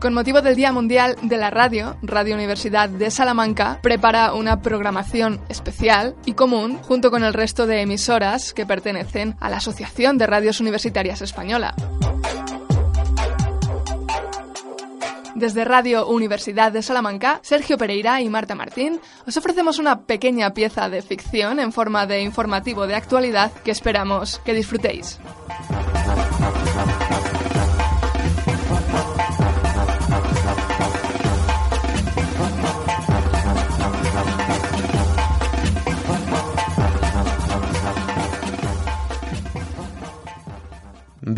Con motivo del Día Mundial de la Radio, Radio Universidad de Salamanca prepara una programación especial y común junto con el resto de emisoras que pertenecen a la Asociación de Radios Universitarias Española. Desde Radio Universidad de Salamanca, Sergio Pereira y Marta Martín os ofrecemos una pequeña pieza de ficción en forma de informativo de actualidad que esperamos que disfrutéis.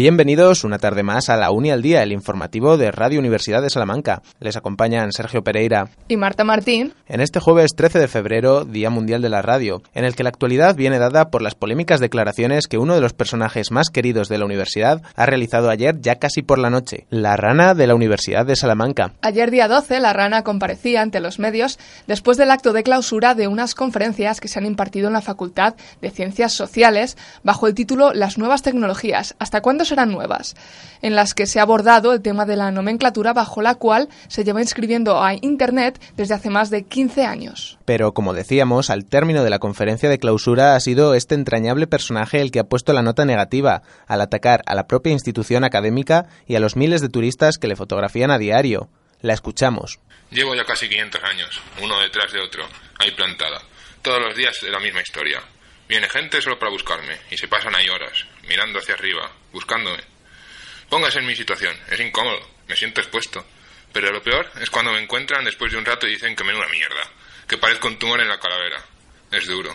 Bienvenidos una tarde más a la Uni al Día, el informativo de Radio Universidad de Salamanca. Les acompañan Sergio Pereira y Marta Martín. En este jueves 13 de febrero, Día Mundial de la Radio, en el que la actualidad viene dada por las polémicas declaraciones que uno de los personajes más queridos de la universidad ha realizado ayer ya casi por la noche, la rana de la Universidad de Salamanca. Ayer día 12, la rana comparecía ante los medios después del acto de clausura de unas conferencias que se han impartido en la Facultad de Ciencias Sociales bajo el título Las nuevas tecnologías. ¿Hasta cuándo serán nuevas, en las que se ha abordado el tema de la nomenclatura bajo la cual se lleva inscribiendo a Internet desde hace más de 15 años. Pero, como decíamos, al término de la conferencia de clausura ha sido este entrañable personaje el que ha puesto la nota negativa, al atacar a la propia institución académica y a los miles de turistas que le fotografían a diario. La escuchamos. Llevo ya casi 500 años, uno detrás de otro, ahí plantada. Todos los días de la misma historia. Viene gente solo para buscarme y se pasan ahí horas, mirando hacia arriba, buscándome. Póngase en mi situación, es incómodo, me siento expuesto. Pero lo peor es cuando me encuentran después de un rato y dicen que me una mierda, que parezco un tumor en la calavera. Es duro.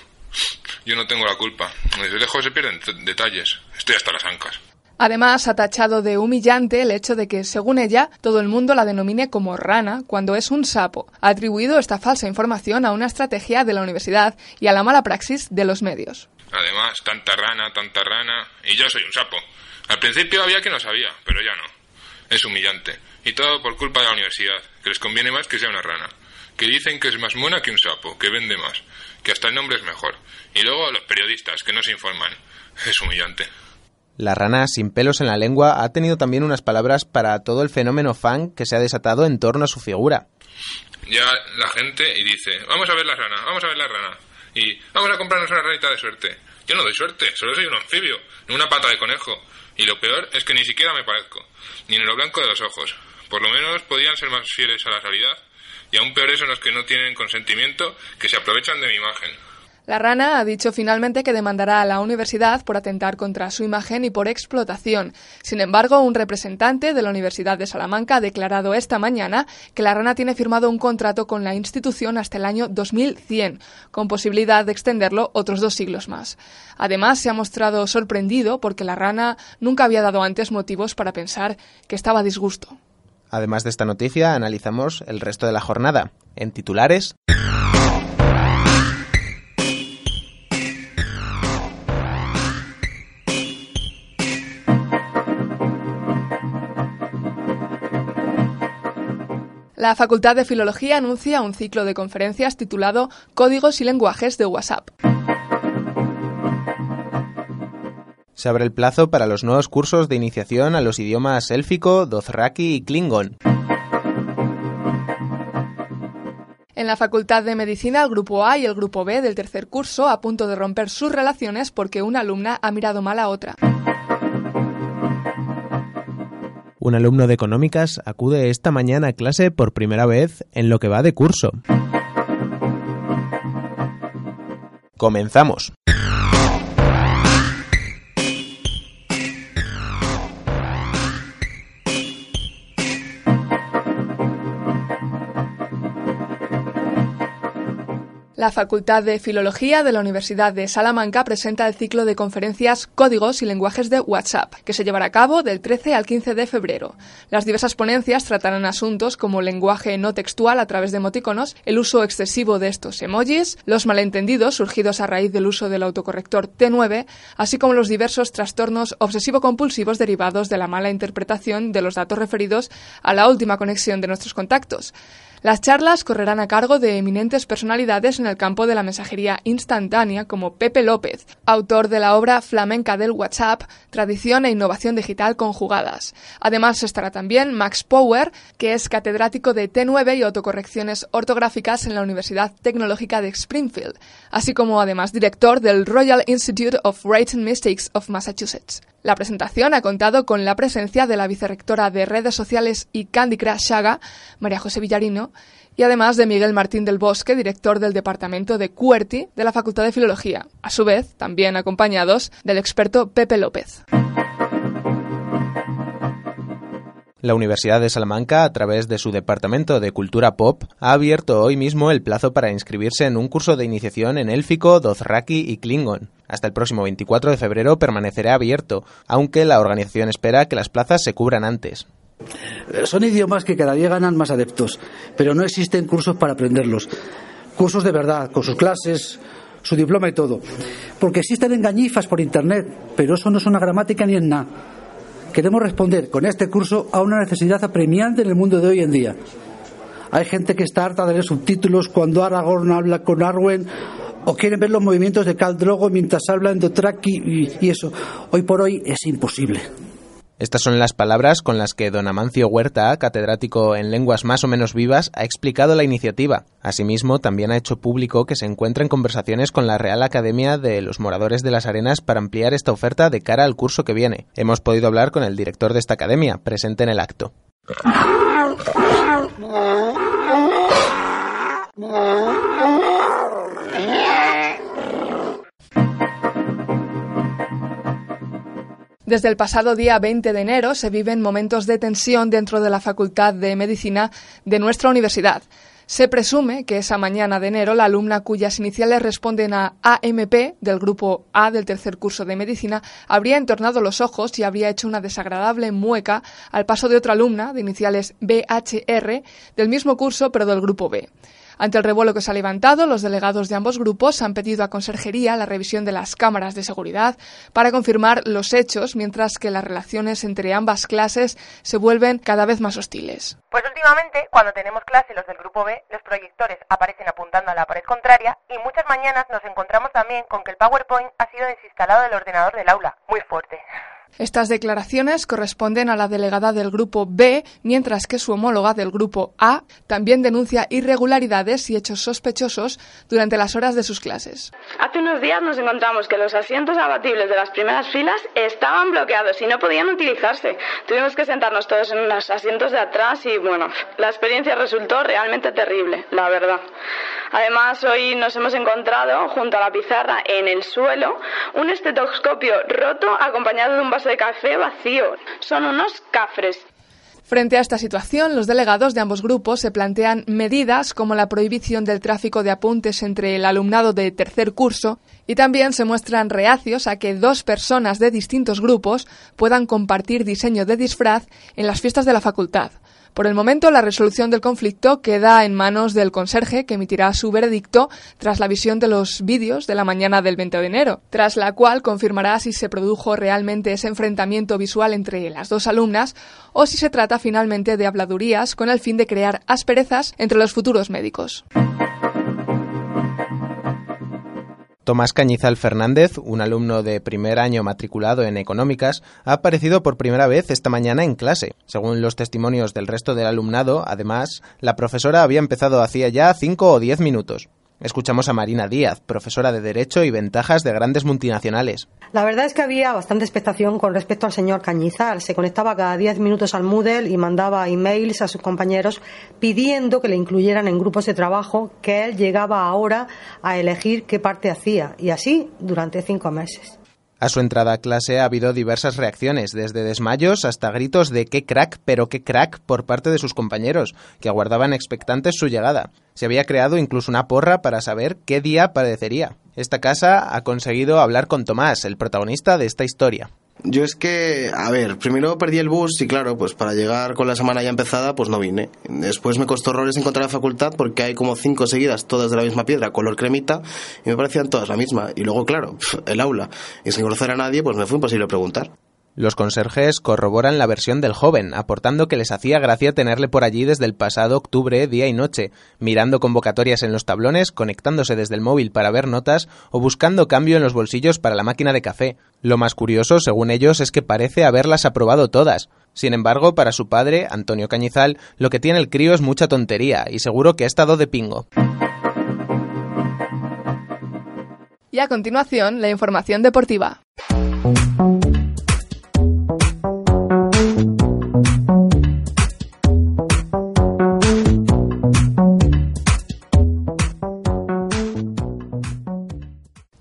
Yo no tengo la culpa. Desde lejos se pierden detalles. Estoy hasta las ancas. Además, ha tachado de humillante el hecho de que, según ella, todo el mundo la denomine como rana cuando es un sapo. Ha atribuido esta falsa información a una estrategia de la universidad y a la mala praxis de los medios. Además, tanta rana, tanta rana, y yo soy un sapo. Al principio había quien lo sabía, pero ya no. Es humillante. Y todo por culpa de la universidad, que les conviene más que sea una rana. Que dicen que es más mona que un sapo, que vende más, que hasta el nombre es mejor. Y luego los periodistas, que no se informan. Es humillante. La rana sin pelos en la lengua ha tenido también unas palabras para todo el fenómeno fan que se ha desatado en torno a su figura. Ya la gente y dice, vamos a ver la rana, vamos a ver la rana. Y vamos a comprarnos una ranita de suerte. Yo no doy suerte, solo soy un anfibio, una pata de conejo. Y lo peor es que ni siquiera me parezco, ni en lo blanco de los ojos. Por lo menos podían ser más fieles a la realidad. Y aún peores son los que no tienen consentimiento, que se aprovechan de mi imagen. La rana ha dicho finalmente que demandará a la universidad por atentar contra su imagen y por explotación. Sin embargo, un representante de la Universidad de Salamanca ha declarado esta mañana que la rana tiene firmado un contrato con la institución hasta el año 2100, con posibilidad de extenderlo otros dos siglos más. Además, se ha mostrado sorprendido porque la rana nunca había dado antes motivos para pensar que estaba a disgusto. Además de esta noticia, analizamos el resto de la jornada. En titulares. La Facultad de Filología anuncia un ciclo de conferencias titulado Códigos y lenguajes de WhatsApp. Se abre el plazo para los nuevos cursos de iniciación a los idiomas élfico, dothraki y klingon. En la Facultad de Medicina, el grupo A y el grupo B del tercer curso a punto de romper sus relaciones porque una alumna ha mirado mal a otra. Un alumno de económicas acude esta mañana a clase por primera vez en lo que va de curso. Comenzamos. La Facultad de Filología de la Universidad de Salamanca presenta el ciclo de conferencias Códigos y lenguajes de WhatsApp, que se llevará a cabo del 13 al 15 de febrero. Las diversas ponencias tratarán asuntos como lenguaje no textual a través de emoticonos, el uso excesivo de estos emojis, los malentendidos surgidos a raíz del uso del autocorrector T9, así como los diversos trastornos obsesivo-compulsivos derivados de la mala interpretación de los datos referidos a la última conexión de nuestros contactos. Las charlas correrán a cargo de eminentes personalidades el campo de la mensajería instantánea como Pepe López, autor de la obra flamenca del WhatsApp, Tradición e Innovación Digital conjugadas. Además estará también Max Power, que es catedrático de T9 y autocorrecciones ortográficas en la Universidad Tecnológica de Springfield, así como además director del Royal Institute of Writing Mistakes of Massachusetts. La presentación ha contado con la presencia de la vicerrectora de redes sociales y Candy Crush Saga, María José Villarino, y además de Miguel Martín del Bosque, director del departamento de QWERTY de la Facultad de Filología, a su vez también acompañados del experto Pepe López. La Universidad de Salamanca, a través de su Departamento de Cultura Pop, ha abierto hoy mismo el plazo para inscribirse en un curso de iniciación en élfico, dothraki y klingon. Hasta el próximo 24 de febrero permanecerá abierto, aunque la organización espera que las plazas se cubran antes. Son idiomas que cada día ganan más adeptos, pero no existen cursos para aprenderlos. Cursos de verdad, con sus clases, su diploma y todo. Porque existen engañifas por Internet, pero eso no es una gramática ni en nada. Queremos responder con este curso a una necesidad apremiante en el mundo de hoy en día. Hay gente que está harta de leer subtítulos cuando Aragorn habla con Arwen o quieren ver los movimientos de Khal Drogo mientras habla en Dothraki y, y eso. Hoy por hoy es imposible. Estas son las palabras con las que don Amancio Huerta, catedrático en lenguas más o menos vivas, ha explicado la iniciativa. Asimismo, también ha hecho público que se encuentra en conversaciones con la Real Academia de los Moradores de las Arenas para ampliar esta oferta de cara al curso que viene. Hemos podido hablar con el director de esta academia, presente en el acto. Desde el pasado día 20 de enero se viven momentos de tensión dentro de la Facultad de Medicina de nuestra universidad. Se presume que esa mañana de enero la alumna cuyas iniciales responden a AMP del grupo A del tercer curso de medicina habría entornado los ojos y habría hecho una desagradable mueca al paso de otra alumna de iniciales BHR del mismo curso pero del grupo B. Ante el revuelo que se ha levantado, los delegados de ambos grupos han pedido a Conserjería la revisión de las cámaras de seguridad para confirmar los hechos, mientras que las relaciones entre ambas clases se vuelven cada vez más hostiles. Pues últimamente, cuando tenemos clase los del grupo B, los proyectores aparecen apuntando a la pared contraria y muchas mañanas nos encontramos también con que el PowerPoint ha sido desinstalado del ordenador del aula. Muy fuerte. Estas declaraciones corresponden a la delegada del Grupo B, mientras que su homóloga del Grupo A también denuncia irregularidades y hechos sospechosos durante las horas de sus clases. Hace unos días nos encontramos que los asientos abatibles de las primeras filas estaban bloqueados y no podían utilizarse. Tuvimos que sentarnos todos en los asientos de atrás y bueno, la experiencia resultó realmente terrible, la verdad. Además, hoy nos hemos encontrado junto a la pizarra en el suelo un estetoscopio roto acompañado de un vaso de café vacío. Son unos cafres. Frente a esta situación, los delegados de ambos grupos se plantean medidas como la prohibición del tráfico de apuntes entre el alumnado de tercer curso y también se muestran reacios a que dos personas de distintos grupos puedan compartir diseño de disfraz en las fiestas de la facultad. Por el momento, la resolución del conflicto queda en manos del conserje, que emitirá su veredicto tras la visión de los vídeos de la mañana del 20 de enero, tras la cual confirmará si se produjo realmente ese enfrentamiento visual entre las dos alumnas o si se trata finalmente de habladurías con el fin de crear asperezas entre los futuros médicos. Tomás Cañizal Fernández, un alumno de primer año matriculado en económicas, ha aparecido por primera vez esta mañana en clase. Según los testimonios del resto del alumnado, además, la profesora había empezado hacía ya cinco o diez minutos. Escuchamos a Marina Díaz, profesora de Derecho y Ventajas de Grandes Multinacionales. La verdad es que había bastante expectación con respecto al señor Cañizal. Se conectaba cada 10 minutos al Moodle y mandaba emails a sus compañeros pidiendo que le incluyeran en grupos de trabajo que él llegaba ahora a elegir qué parte hacía. Y así durante cinco meses. A su entrada a clase ha habido diversas reacciones, desde desmayos hasta gritos de qué crack, pero qué crack por parte de sus compañeros, que aguardaban expectantes su llegada. Se había creado incluso una porra para saber qué día aparecería. Esta casa ha conseguido hablar con Tomás, el protagonista de esta historia. Yo es que, a ver, primero perdí el bus y claro, pues para llegar con la semana ya empezada, pues no vine. Después me costó horrores encontrar la facultad porque hay como cinco seguidas, todas de la misma piedra, color cremita, y me parecían todas la misma. Y luego, claro, el aula. Y sin conocer a nadie, pues me fue imposible preguntar. Los conserjes corroboran la versión del joven, aportando que les hacía gracia tenerle por allí desde el pasado octubre, día y noche, mirando convocatorias en los tablones, conectándose desde el móvil para ver notas o buscando cambio en los bolsillos para la máquina de café. Lo más curioso, según ellos, es que parece haberlas aprobado todas. Sin embargo, para su padre, Antonio Cañizal, lo que tiene el crío es mucha tontería y seguro que ha estado de pingo. Y a continuación, la información deportiva.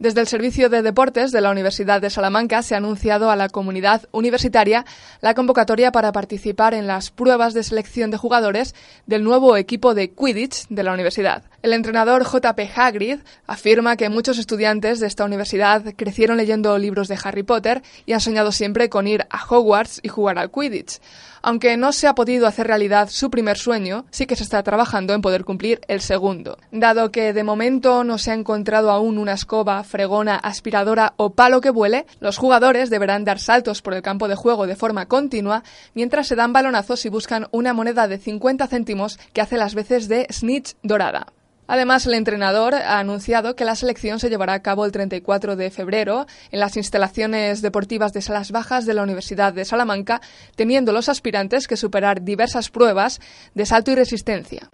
Desde el Servicio de Deportes de la Universidad de Salamanca se ha anunciado a la comunidad universitaria la convocatoria para participar en las pruebas de selección de jugadores del nuevo equipo de Quidditch de la universidad. El entrenador JP Hagrid afirma que muchos estudiantes de esta universidad crecieron leyendo libros de Harry Potter y han soñado siempre con ir a Hogwarts y jugar al Quidditch. Aunque no se ha podido hacer realidad su primer sueño, sí que se está trabajando en poder cumplir el segundo. Dado que de momento no se ha encontrado aún una escoba, fregona, aspiradora o palo que vuele, los jugadores deberán dar saltos por el campo de juego de forma continua mientras se dan balonazos y buscan una moneda de 50 céntimos que hace las veces de snitch dorada. Además, el entrenador ha anunciado que la selección se llevará a cabo el 34 de febrero en las instalaciones deportivas de Salas Bajas de la Universidad de Salamanca, teniendo los aspirantes que superar diversas pruebas de salto y resistencia.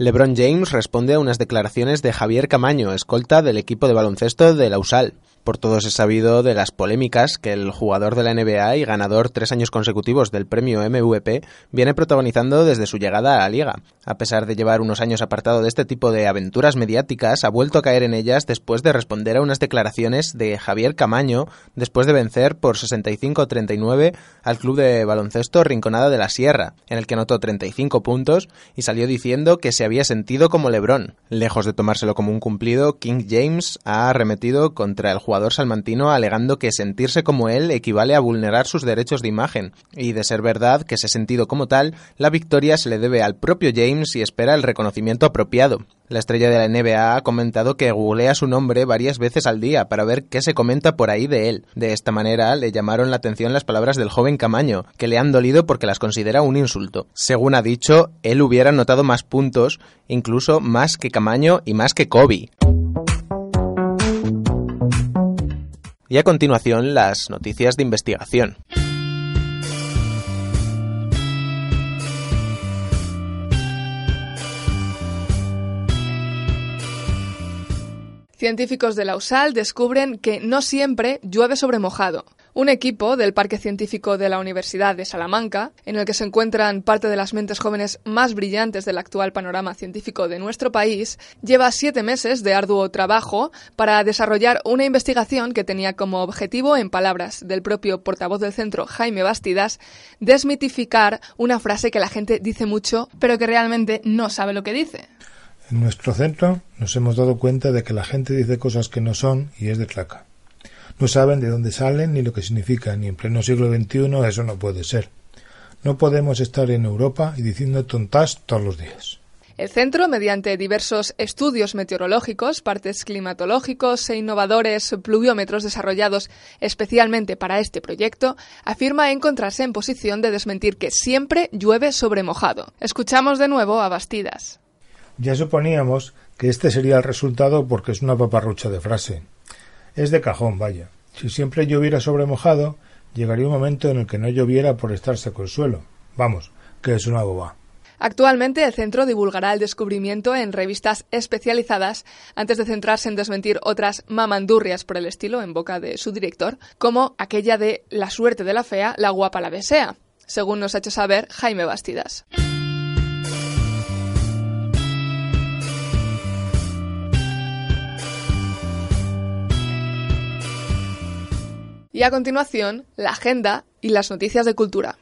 LeBron James responde a unas declaraciones de Javier Camaño, escolta del equipo de baloncesto de la USAL. Por todos es sabido de las polémicas que el jugador de la NBA y ganador tres años consecutivos del premio MVP viene protagonizando desde su llegada a la liga. A pesar de llevar unos años apartado de este tipo de aventuras mediáticas, ha vuelto a caer en ellas después de responder a unas declaraciones de Javier Camaño después de vencer por 65-39 al club de baloncesto Rinconada de la Sierra, en el que anotó 35 puntos y salió diciendo que se había sentido como Lebron. Lejos de tomárselo como un cumplido, King James ha arremetido contra el jugador salmantino alegando que sentirse como él equivale a vulnerar sus derechos de imagen, y de ser verdad que se ha sentido como tal, la victoria se le debe al propio James y espera el reconocimiento apropiado. La estrella de la NBA ha comentado que googlea su nombre varias veces al día para ver qué se comenta por ahí de él. De esta manera le llamaron la atención las palabras del joven Camaño, que le han dolido porque las considera un insulto. Según ha dicho, él hubiera notado más puntos, incluso más que Camaño y más que Kobe. Y a continuación las noticias de investigación. Científicos de la USAL descubren que no siempre llueve sobre mojado. Un equipo del Parque Científico de la Universidad de Salamanca, en el que se encuentran parte de las mentes jóvenes más brillantes del actual panorama científico de nuestro país, lleva siete meses de arduo trabajo para desarrollar una investigación que tenía como objetivo, en palabras del propio portavoz del centro, Jaime Bastidas, desmitificar una frase que la gente dice mucho, pero que realmente no sabe lo que dice. En nuestro centro nos hemos dado cuenta de que la gente dice cosas que no son y es de claca. No saben de dónde salen ni lo que significan, y en pleno siglo XXI eso no puede ser. No podemos estar en Europa y diciendo tontas todos los días. El centro, mediante diversos estudios meteorológicos, partes climatológicos e innovadores pluviómetros desarrollados especialmente para este proyecto, afirma encontrarse en posición de desmentir que siempre llueve sobre mojado. Escuchamos de nuevo a Bastidas. Ya suponíamos que este sería el resultado porque es una paparrucha de frase. Es de cajón, vaya. Si siempre lloviera sobre mojado, llegaría un momento en el que no lloviera por estar seco el suelo. Vamos, que es una boba. Actualmente el centro divulgará el descubrimiento en revistas especializadas antes de centrarse en desmentir otras mamandurrias por el estilo en boca de su director, como aquella de la suerte de la fea, la guapa la desea, según nos ha hecho saber Jaime Bastidas. Y a continuación, la agenda y las noticias de cultura.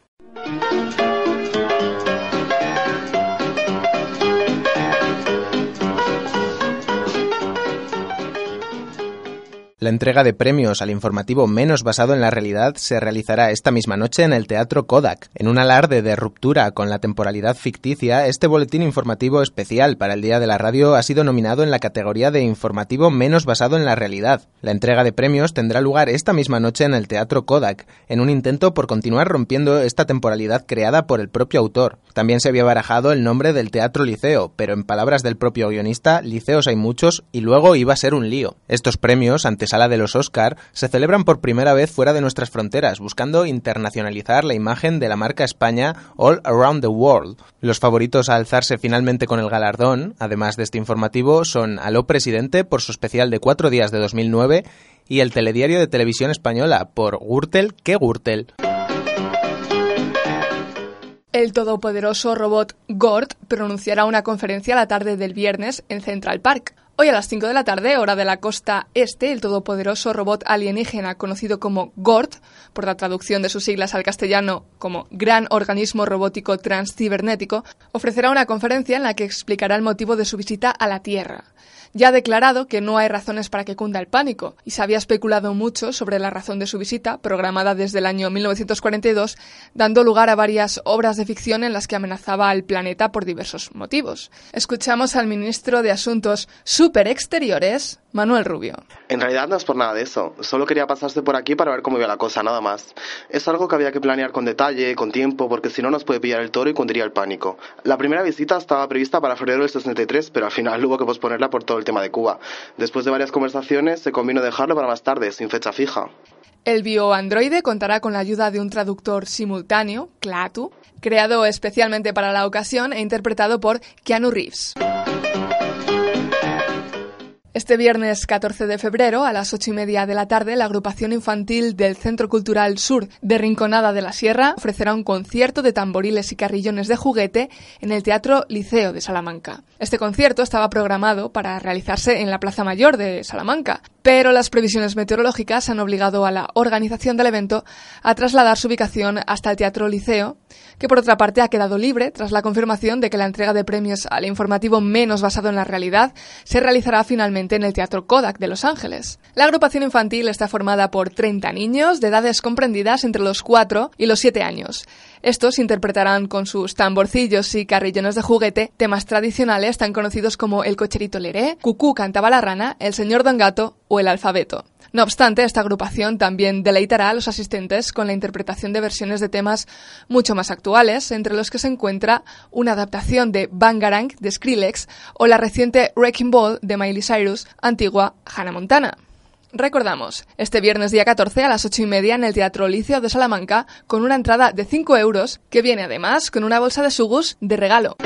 La entrega de premios al informativo menos basado en la realidad se realizará esta misma noche en el Teatro Kodak. En un alarde de ruptura con la temporalidad ficticia, este boletín informativo especial para el Día de la Radio ha sido nominado en la categoría de informativo menos basado en la realidad. La entrega de premios tendrá lugar esta misma noche en el Teatro Kodak, en un intento por continuar rompiendo esta temporalidad creada por el propio autor. También se había barajado el nombre del Teatro Liceo, pero en palabras del propio guionista, liceos hay muchos y luego iba a ser un lío. Estos premios, antesala de los Oscar, se celebran por primera vez fuera de nuestras fronteras, buscando internacionalizar la imagen de la marca España All Around the World. Los favoritos a alzarse finalmente con el galardón, además de este informativo, son Aló Presidente por su especial de cuatro días de 2009 y el telediario de televisión española por Gürtel, ¿qué Gürtel? El todopoderoso robot Gord pronunciará una conferencia la tarde del viernes en Central Park. Hoy a las 5 de la tarde, hora de la costa este, el todopoderoso robot alienígena conocido como GORD, por la traducción de sus siglas al castellano como Gran Organismo Robótico Transcibernético, ofrecerá una conferencia en la que explicará el motivo de su visita a la Tierra ya ha declarado que no hay razones para que cunda el pánico, y se había especulado mucho sobre la razón de su visita, programada desde el año 1942, dando lugar a varias obras de ficción en las que amenazaba al planeta por diversos motivos. Escuchamos al ministro de Asuntos Superexteriores, Manuel Rubio. En realidad no es por nada de eso, solo quería pasarse por aquí para ver cómo iba la cosa, nada más. Es algo que había que planear con detalle, con tiempo, porque si no nos puede pillar el toro y cundiría el pánico. La primera visita estaba prevista para febrero del 63, pero al final hubo que posponerla por todo el tema de Cuba. Después de varias conversaciones, se convino dejarlo para más tarde, sin fecha fija. El bioandroide contará con la ayuda de un traductor simultáneo, Clatu, creado especialmente para la ocasión e interpretado por Keanu Reeves. Este viernes 14 de febrero, a las ocho y media de la tarde, la agrupación infantil del Centro Cultural Sur de Rinconada de la Sierra ofrecerá un concierto de tamboriles y carrillones de juguete en el Teatro Liceo de Salamanca. Este concierto estaba programado para realizarse en la Plaza Mayor de Salamanca, pero las previsiones meteorológicas han obligado a la organización del evento a trasladar su ubicación hasta el Teatro Liceo, que por otra parte ha quedado libre tras la confirmación de que la entrega de premios al informativo menos basado en la realidad se realizará finalmente en el Teatro Kodak de Los Ángeles. La agrupación infantil está formada por 30 niños de edades comprendidas entre los 4 y los 7 años. Estos interpretarán con sus tamborcillos y carrillones de juguete temas tradicionales tan conocidos como el cocherito leré, Cucú cantaba la rana, el señor Don Gato o el alfabeto. No obstante, esta agrupación también deleitará a los asistentes con la interpretación de versiones de temas mucho más actuales, entre los que se encuentra una adaptación de Bangarang de Skrillex o la reciente Wrecking Ball de Miley Cyrus, antigua Hannah Montana. Recordamos, este viernes día 14 a las 8 y media en el Teatro Liceo de Salamanca con una entrada de 5 euros que viene además con una bolsa de sugus de regalo.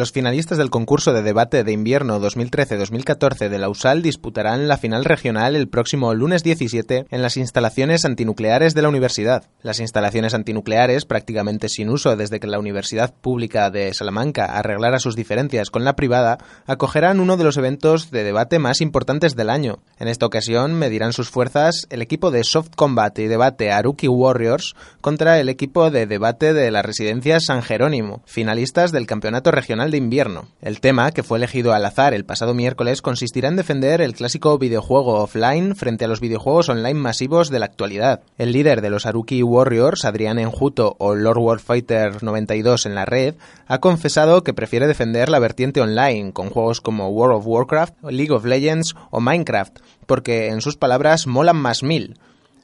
Los finalistas del concurso de debate de invierno 2013-2014 de la USAL disputarán la final regional el próximo lunes 17 en las instalaciones antinucleares de la universidad. Las instalaciones antinucleares, prácticamente sin uso desde que la Universidad Pública de Salamanca arreglara sus diferencias con la privada, acogerán uno de los eventos de debate más importantes del año. En esta ocasión medirán sus fuerzas el equipo de Soft Combat y debate Aruki Warriors contra el equipo de debate de la residencia San Jerónimo, finalistas del campeonato regional de invierno. El tema, que fue elegido al azar el pasado miércoles, consistirá en defender el clásico videojuego offline frente a los videojuegos online masivos de la actualidad. El líder de los Aruki Warriors, Adrián Enjuto o Lord Warfighter 92 en la red, ha confesado que prefiere defender la vertiente online con juegos como World of Warcraft, League of Legends o Minecraft, porque en sus palabras molan más mil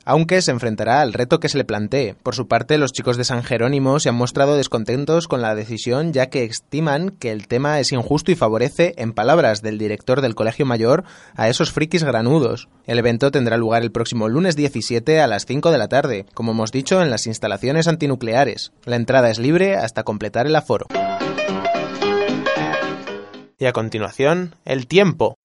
aunque se enfrentará al reto que se le plantee. Por su parte, los chicos de San Jerónimo se han mostrado descontentos con la decisión ya que estiman que el tema es injusto y favorece, en palabras del director del Colegio Mayor, a esos frikis granudos. El evento tendrá lugar el próximo lunes 17 a las 5 de la tarde, como hemos dicho, en las instalaciones antinucleares. La entrada es libre hasta completar el aforo. Y a continuación, el tiempo.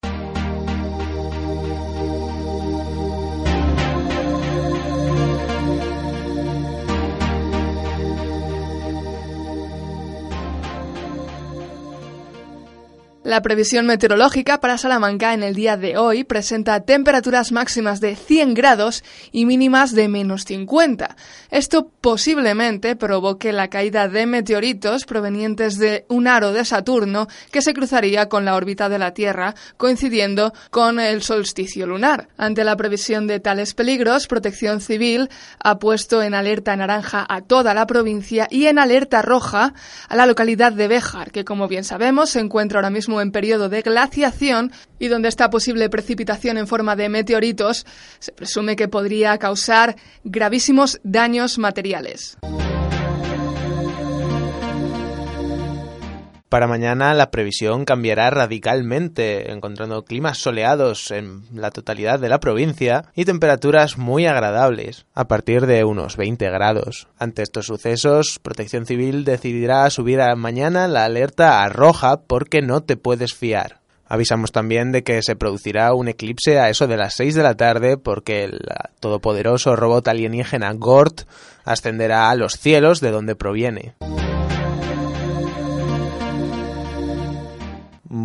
La previsión meteorológica para Salamanca en el día de hoy presenta temperaturas máximas de 100 grados y mínimas de menos 50. Esto posiblemente provoque la caída de meteoritos provenientes de un aro de Saturno que se cruzaría con la órbita de la Tierra, coincidiendo con el solsticio lunar. Ante la previsión de tales peligros, Protección Civil ha puesto en alerta naranja a toda la provincia y en alerta roja a la localidad de Béjar, que como bien sabemos se encuentra ahora mismo en periodo de glaciación y donde esta posible precipitación en forma de meteoritos se presume que podría causar gravísimos daños materiales. Para mañana la previsión cambiará radicalmente, encontrando climas soleados en la totalidad de la provincia y temperaturas muy agradables, a partir de unos 20 grados. Ante estos sucesos, Protección Civil decidirá subir a mañana la alerta a roja porque no te puedes fiar. Avisamos también de que se producirá un eclipse a eso de las 6 de la tarde porque el todopoderoso robot alienígena Gort ascenderá a los cielos de donde proviene.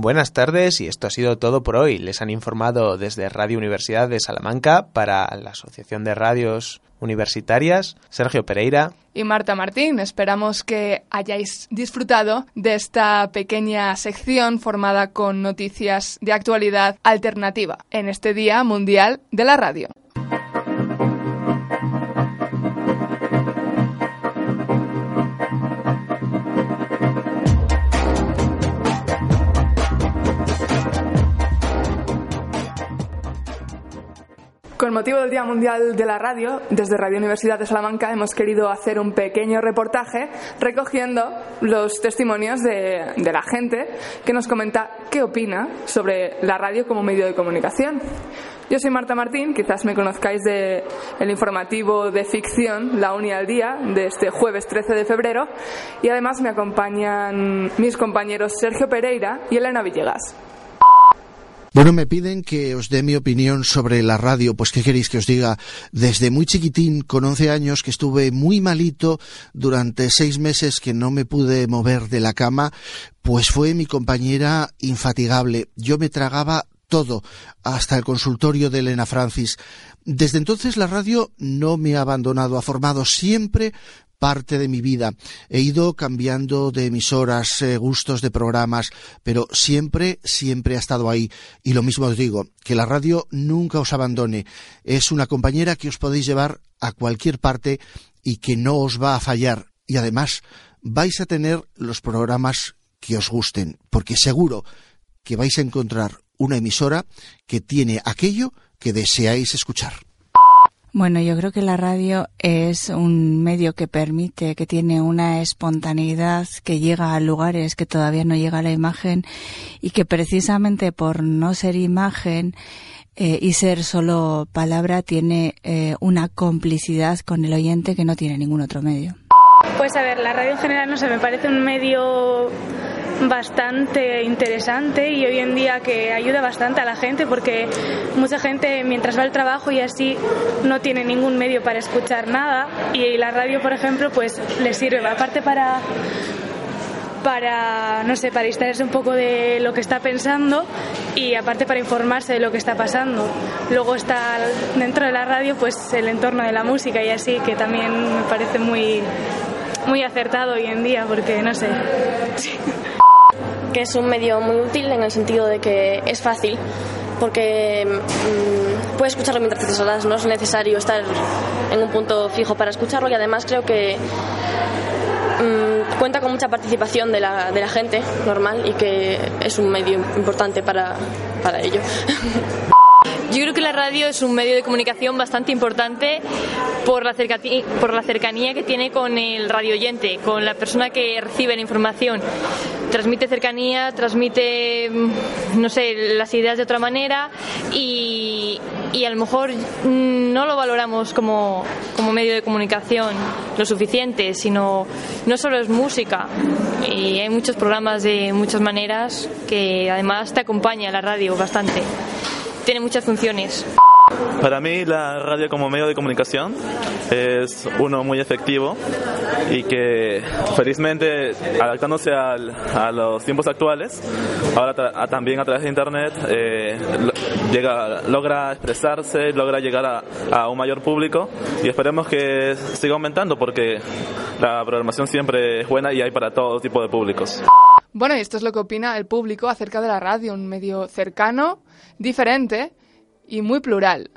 Buenas tardes y esto ha sido todo por hoy. Les han informado desde Radio Universidad de Salamanca para la Asociación de Radios Universitarias Sergio Pereira y Marta Martín. Esperamos que hayáis disfrutado de esta pequeña sección formada con noticias de actualidad alternativa en este Día Mundial de la Radio. Motivo del Día Mundial de la Radio, desde Radio Universidad de Salamanca hemos querido hacer un pequeño reportaje recogiendo los testimonios de, de, la gente que nos comenta qué opina sobre la radio como medio de comunicación. Yo soy Marta Martín, quizás me conozcáis del el informativo de ficción La Uni al Día de este jueves 13 de febrero y además me acompañan mis compañeros Sergio Pereira y Elena Villegas. Bueno, me piden que os dé mi opinión sobre la radio. Pues, ¿qué queréis que os diga? Desde muy chiquitín, con 11 años, que estuve muy malito durante seis meses que no me pude mover de la cama, pues fue mi compañera infatigable. Yo me tragaba todo, hasta el consultorio de Elena Francis. Desde entonces la radio no me ha abandonado, ha formado siempre parte de mi vida. He ido cambiando de emisoras, eh, gustos de programas, pero siempre, siempre ha estado ahí. Y lo mismo os digo, que la radio nunca os abandone. Es una compañera que os podéis llevar a cualquier parte y que no os va a fallar. Y además, vais a tener los programas que os gusten, porque seguro que vais a encontrar una emisora que tiene aquello que deseáis escuchar. Bueno, yo creo que la radio es un medio que permite, que tiene una espontaneidad, que llega a lugares que todavía no llega a la imagen y que precisamente por no ser imagen eh, y ser solo palabra tiene eh, una complicidad con el oyente que no tiene ningún otro medio. Pues a ver, la radio en general no sé, me parece un medio bastante interesante y hoy en día que ayuda bastante a la gente porque mucha gente mientras va al trabajo y así no tiene ningún medio para escuchar nada y la radio por ejemplo pues le sirve aparte para para, no sé, para distraerse un poco de lo que está pensando y aparte para informarse de lo que está pasando. Luego está dentro de la radio pues el entorno de la música y así que también me parece muy, muy acertado hoy en día porque, no sé. que es un medio muy útil en el sentido de que es fácil porque mmm, puedes escucharlo mientras te solas, no es necesario estar en un punto fijo para escucharlo y además creo que mmm, cuenta con mucha participación de la, de la gente normal y que es un medio importante para, para ello. Yo creo que la radio es un medio de comunicación bastante importante por la, cercanía, por la cercanía que tiene con el radio oyente, con la persona que recibe la información. Transmite cercanía, transmite, mm, no sé, las ideas de otra manera y, y a lo mejor no lo valoramos como, como medio de comunicación lo suficiente, sino no solo es música. Y hay muchos programas de muchas maneras que además te acompaña la radio bastante tiene muchas funciones. Para mí la radio como medio de comunicación es uno muy efectivo y que felizmente adaptándose a los tiempos actuales, ahora también a través de Internet eh, llega, logra expresarse, logra llegar a, a un mayor público y esperemos que siga aumentando porque la programación siempre es buena y hay para todo tipo de públicos. Bueno, y esto es lo que opina el público acerca de la radio, un medio cercano, diferente y muy plural.